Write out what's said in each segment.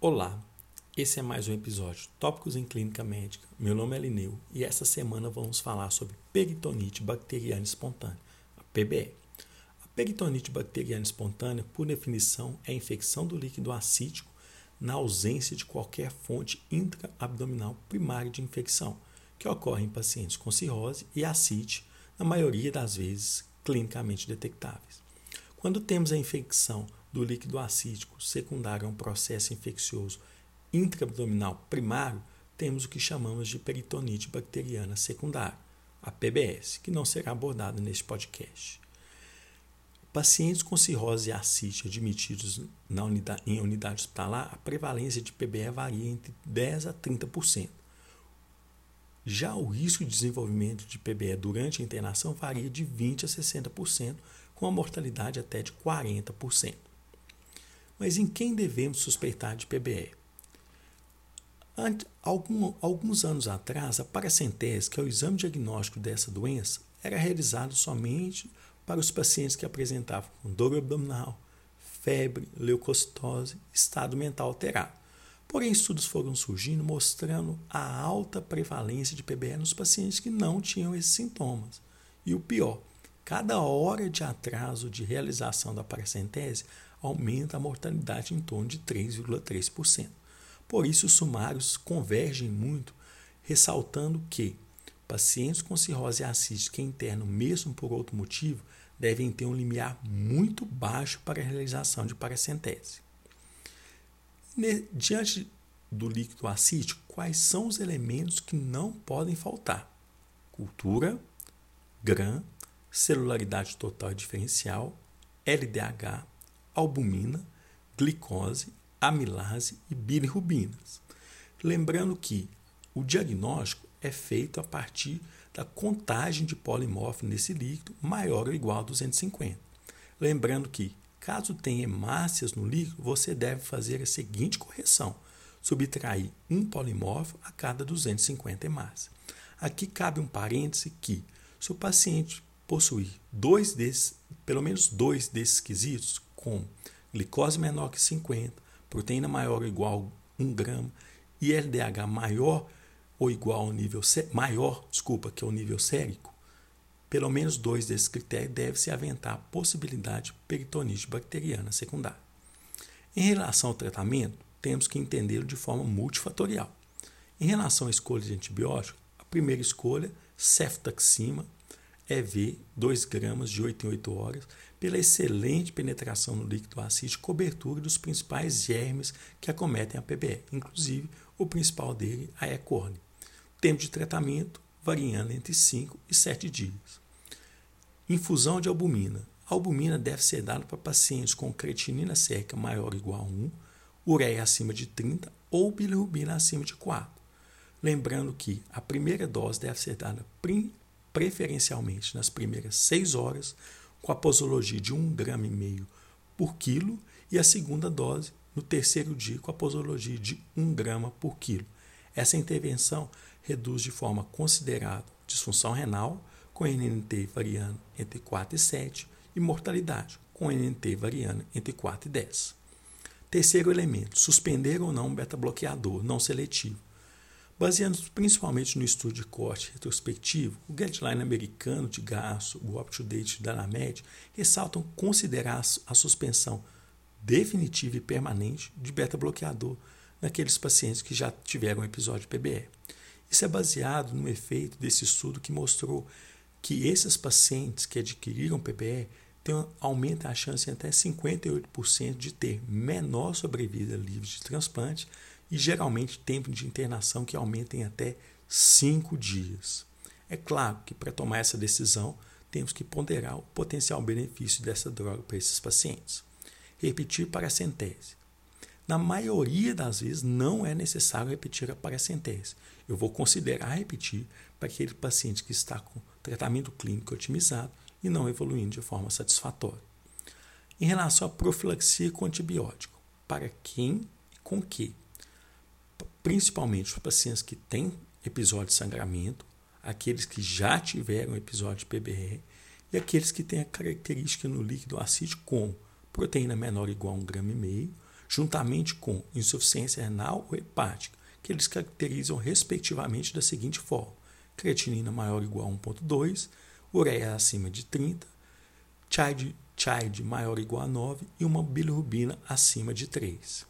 Olá, esse é mais um episódio Tópicos em Clínica Médica. Meu nome é Lineu e essa semana vamos falar sobre peritonite bacteriana espontânea, a PBE. A peritonite bacteriana espontânea, por definição, é a infecção do líquido acítico na ausência de qualquer fonte intraabdominal primária de infecção, que ocorre em pacientes com cirrose e ascite, na maioria das vezes clinicamente detectáveis. Quando temos a infecção do líquido acítico secundário a um processo infeccioso intraabdominal primário, temos o que chamamos de peritonite bacteriana secundária, a PBS, que não será abordada neste podcast. Pacientes com cirrose e ascite admitidos unidade, em unidade hospitalar, a prevalência de PBE varia entre 10 a 30%. Já o risco de desenvolvimento de PBE durante a internação varia de 20 a 60%, com a mortalidade até de 40%. Mas em quem devemos suspeitar de PBE? Algum, alguns anos atrás, a paracentese, que é o exame diagnóstico dessa doença, era realizado somente para os pacientes que apresentavam dor abdominal, febre, leucocitose, estado mental alterado. Porém, estudos foram surgindo mostrando a alta prevalência de PBE nos pacientes que não tinham esses sintomas. E o pior, cada hora de atraso de realização da paracentese aumenta a mortalidade em torno de 3,3%. Por isso, os sumários convergem muito, ressaltando que pacientes com cirrose acística interna, mesmo por outro motivo, devem ter um limiar muito baixo para a realização de paracentese. Diante do líquido acítico, quais são os elementos que não podem faltar? Cultura, GRAM, celularidade total e diferencial, LDH, albumina, glicose, amilase e bilirrubinas. Lembrando que o diagnóstico é feito a partir da contagem de polimorfo nesse líquido maior ou igual a 250. Lembrando que, caso tenha hemácias no líquido, você deve fazer a seguinte correção: subtrair um polimorfo a cada 250 hemácias. Aqui cabe um parêntese que, se o paciente possuir dois desses, pelo menos dois desses quesitos, com glicose menor que 50, proteína maior ou igual a 1 grama e LDH maior ou igual ao nível maior, desculpa, que é o nível sérico, pelo menos dois desses critérios deve-se aventar a possibilidade de peritonite bacteriana secundária. Em relação ao tratamento, temos que entendê-lo de forma multifatorial. Em relação à escolha de antibiótico, a primeira escolha, ceftaxima, EV, 2 gramas de 8 em 8 horas, pela excelente penetração no líquido ácido e cobertura dos principais germes que acometem a PBE, inclusive o principal dele, a E. coli. Tempo de tratamento variando entre 5 e 7 dias. Infusão de albumina. A albumina deve ser dada para pacientes com creatinina sérica maior ou igual a 1, ureia acima de 30 ou bilirrubina acima de 4. Lembrando que a primeira dose deve ser dada preferencialmente nas primeiras 6 horas, com a posologia de 1,5 grama por quilo, e a segunda dose no terceiro dia, com a posologia de 1 grama por quilo. Essa intervenção reduz de forma considerável disfunção renal, com NNT variando entre 4 e 7, e mortalidade, com NNT variando entre 4 e 10. Terceiro elemento: suspender ou não um beta-bloqueador não seletivo. Baseando principalmente no estudo de corte retrospectivo, o guideline americano de gasto, o UpToDate da ANAMED, ressaltam considerar a suspensão definitiva e permanente de beta-bloqueador naqueles pacientes que já tiveram episódio PBE. Isso é baseado no efeito desse estudo que mostrou que esses pacientes que adquiriram PBE têm, aumenta a chance em até 58% de ter menor sobrevida livre de transplante e geralmente tempo de internação que aumenta em até 5 dias. É claro que para tomar essa decisão temos que ponderar o potencial benefício dessa droga para esses pacientes. Repetir paracentese. Na maioria das vezes não é necessário repetir a paracentese. Eu vou considerar repetir para aquele paciente que está com tratamento clínico otimizado e não evoluindo de forma satisfatória. Em relação à profilaxia com antibiótico, para quem e com que principalmente os pacientes que têm episódio de sangramento, aqueles que já tiveram episódio de PBR e aqueles que têm a característica no líquido acítico com proteína menor ou igual a 1,5 grama, juntamente com insuficiência renal ou hepática, que eles caracterizam respectivamente da seguinte forma: creatinina maior ou igual a 1,2, ureia acima de 30, child, child maior ou igual a 9 e uma bilirrubina acima de 3.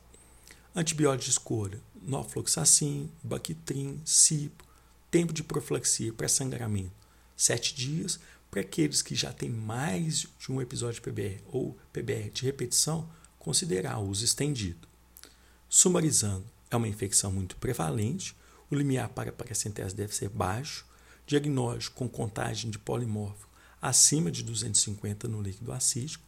Antibiótico de escolha: norfloxacin, bactrim, cipro. Tempo de profilaxia para sangramento: 7 dias. Para aqueles que já têm mais de um episódio de PBR ou PBR de repetição, considerar uso estendido. Sumarizando, é uma infecção muito prevalente, o limiar para paracentese deve ser baixo, diagnóstico com contagem de polimórfico acima de 250 no líquido acídico,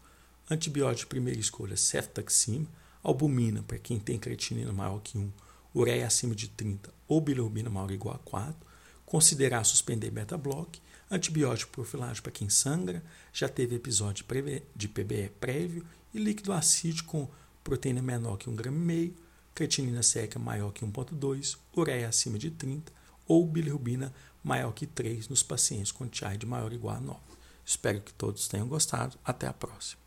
antibiótico de primeira escolha ceftaxima, albumina para quem tem creatinina maior que 1, ureia acima de 30 ou bilirrubina maior ou igual a 4, considerar suspender beta-block, antibiótico profilático para quem sangra, já teve episódio de PBE prévio e líquido acídico com proteína menor que 1,5 gramas, creatinina seca maior que 1,2, ureia acima de 30 ou bilirrubina maior que 3 nos pacientes com TIAID maior ou igual a 9. Espero que todos tenham gostado. Até a próxima.